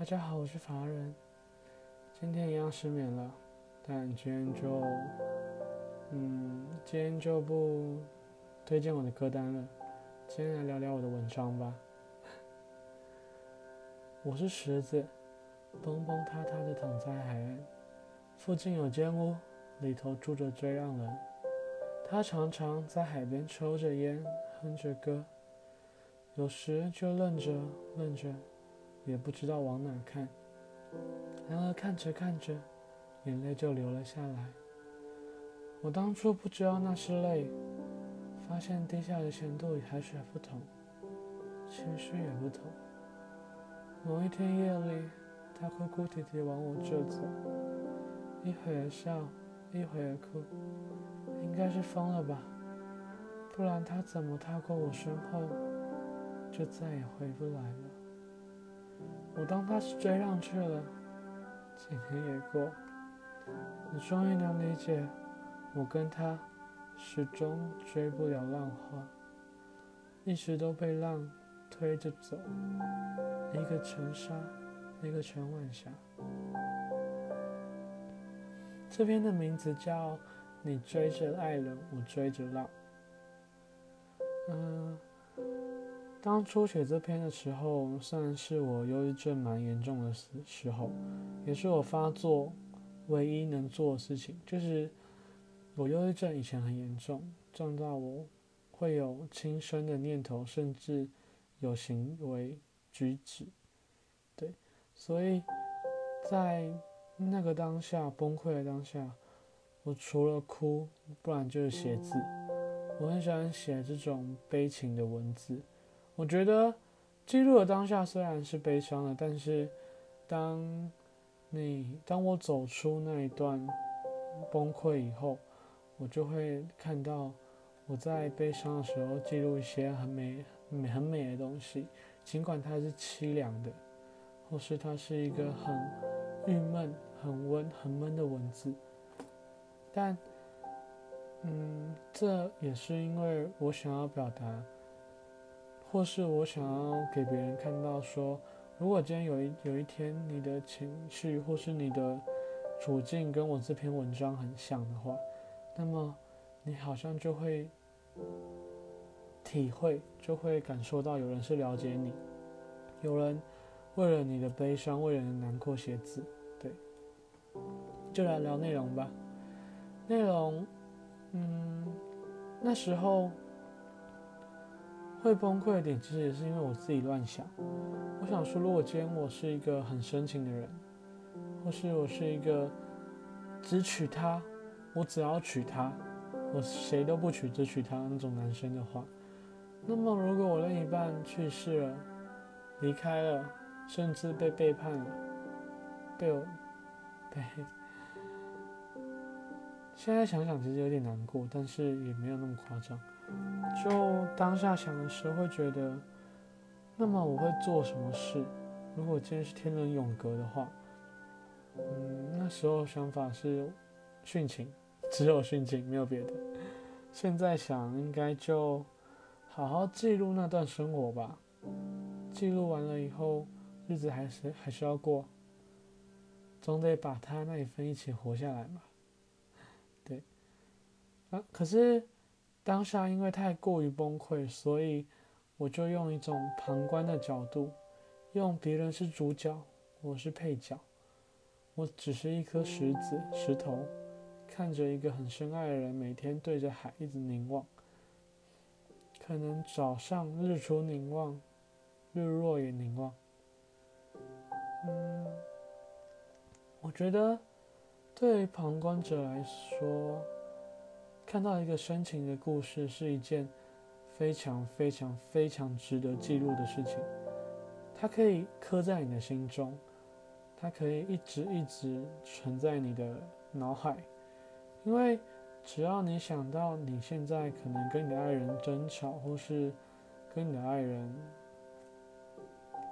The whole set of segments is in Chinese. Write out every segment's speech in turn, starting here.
大家好，我是法人。今天一样失眠了，但今天就，嗯，今天就不推荐我的歌单了。今天来聊聊我的文章吧。我是石子，蹦蹦塌塌的躺在海岸，附近有间屋，里头住着追浪人。他常常在海边抽着烟，哼着歌，有时就愣着愣着。也不知道往哪看，然而看着看着，眼泪就流了下来。我当初不知道那是泪，发现滴下的咸度与海水不同，情绪也不同。某一天夜里，他哭哭啼啼往我这走，一会儿笑，一会儿哭，应该是疯了吧？不然他怎么踏过我身后，就再也回不来了？我当他是追浪去了，几年也过，我终于能理解，我跟他始终追不了浪花，一直都被浪推着走，一个沉沙，一个沉晚霞。这篇的名字叫《你追着爱人，我追着浪》。当初写这篇的时候，算是我忧郁症蛮严重的时时候，也是我发作唯一能做的事情。就是我忧郁症以前很严重，重到我会有轻生的念头，甚至有行为举止。对，所以在那个当下崩溃的当下，我除了哭，不然就是写字。我很喜欢写这种悲情的文字。我觉得记录的当下虽然是悲伤的，但是当你当我走出那一段崩溃以后，我就会看到我在悲伤的时候记录一些很美、美很美的东西，尽管它是凄凉的，或是它是一个很郁闷、很温、很闷的文字，但嗯，这也是因为我想要表达。或是我想要给别人看到，说，如果今天有一有一天你的情绪或是你的处境跟我这篇文章很像的话，那么你好像就会体会，就会感受到有人是了解你，有人为了你的悲伤，为了你的难过写字，对，就来聊内容吧。内容，嗯，那时候。会崩溃的点，其实也是因为我自己乱想。我想说，如果今天我是一个很深情的人，或是我是一个只娶她，我只要娶她，我谁都不娶，只娶她那种男生的话，那么如果我另一半去世了，离开了，甚至被背叛了，被我被……现在想想其实有点难过，但是也没有那么夸张。就当下想的时候，会觉得，那么我会做什么事？如果今天是天人永隔的话，嗯，那时候想法是殉情，只有殉情，没有别的。现在想，应该就好好记录那段生活吧。记录完了以后，日子还是还是要过，总得把他那一份一起活下来嘛。啊，可是。当下因为太过于崩溃，所以我就用一种旁观的角度，用别人是主角，我是配角，我只是一颗石子、石头，看着一个很深爱的人每天对着海一直凝望，可能早上日出凝望，日落也凝望。嗯，我觉得对于旁观者来说。看到一个深情的故事是一件非常非常非常值得记录的事情，它可以刻在你的心中，它可以一直一直存在你的脑海，因为只要你想到你现在可能跟你的爱人争吵，或是跟你的爱人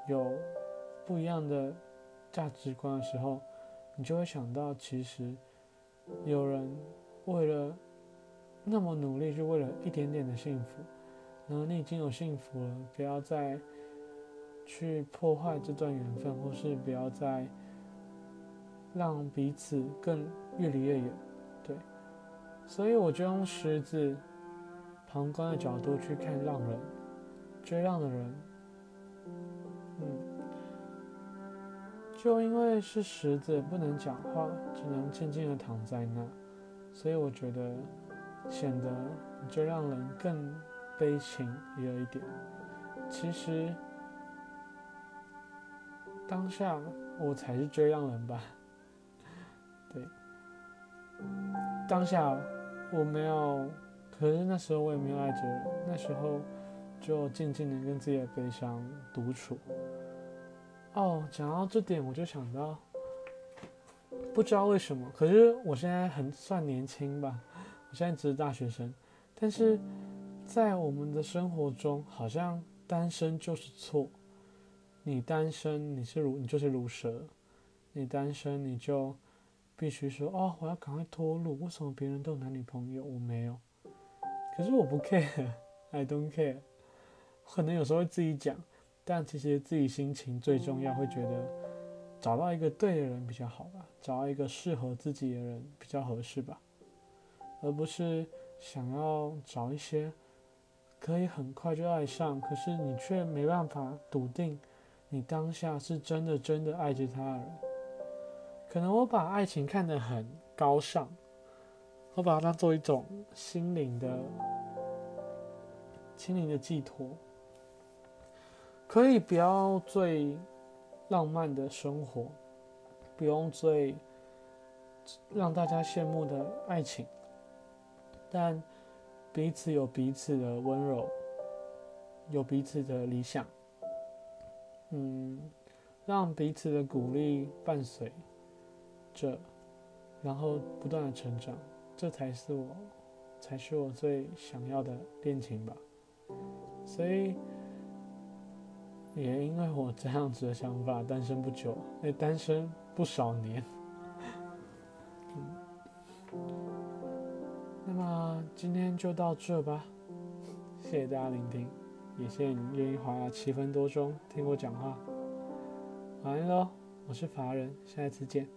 有不一样的价值观的时候，你就会想到，其实有人为了。那么努力，就为了一点点的幸福。然后你已经有幸福了，不要再去破坏这段缘分，或是不要再让彼此更越离越远。对，所以我就用狮子旁观的角度去看浪人，追浪的人，嗯。就因为是狮子，不能讲话，只能静静的躺在那，所以我觉得显得就让人更悲情也有一点。其实当下我才是追浪人吧？对，当下我没有，可是那时候我也没有爱着人，那时候就静静的跟自己的悲伤独处。哦，讲到这点，我就想到，不知道为什么，可是我现在很算年轻吧，我现在只是大学生，但是在我们的生活中，好像单身就是错。你单身，你是如你就是如蛇，你单身你就必须说哦，我要赶快脱路。为什么别人都有男女朋友，我没有？可是我不 care，I don't care，可能有时候会自己讲。但其实自己心情最重要，会觉得找到一个对的人比较好吧，找到一个适合自己的人比较合适吧，而不是想要找一些可以很快就爱上，可是你却没办法笃定你当下是真的真的爱着他人。可能我把爱情看得很高尚，我把它当做一种心灵的心灵的寄托。可以不要最浪漫的生活，不用最让大家羡慕的爱情，但彼此有彼此的温柔，有彼此的理想，嗯，让彼此的鼓励伴随着，然后不断的成长，这才是我，才是我最想要的恋情吧，所以。也因为我这样子的想法，单身不久，也单身不少年。今天就到这吧，谢谢大家聆听，也谢谢你愿意花七分多钟听我讲话。晚安喽，我是法人，下一次见。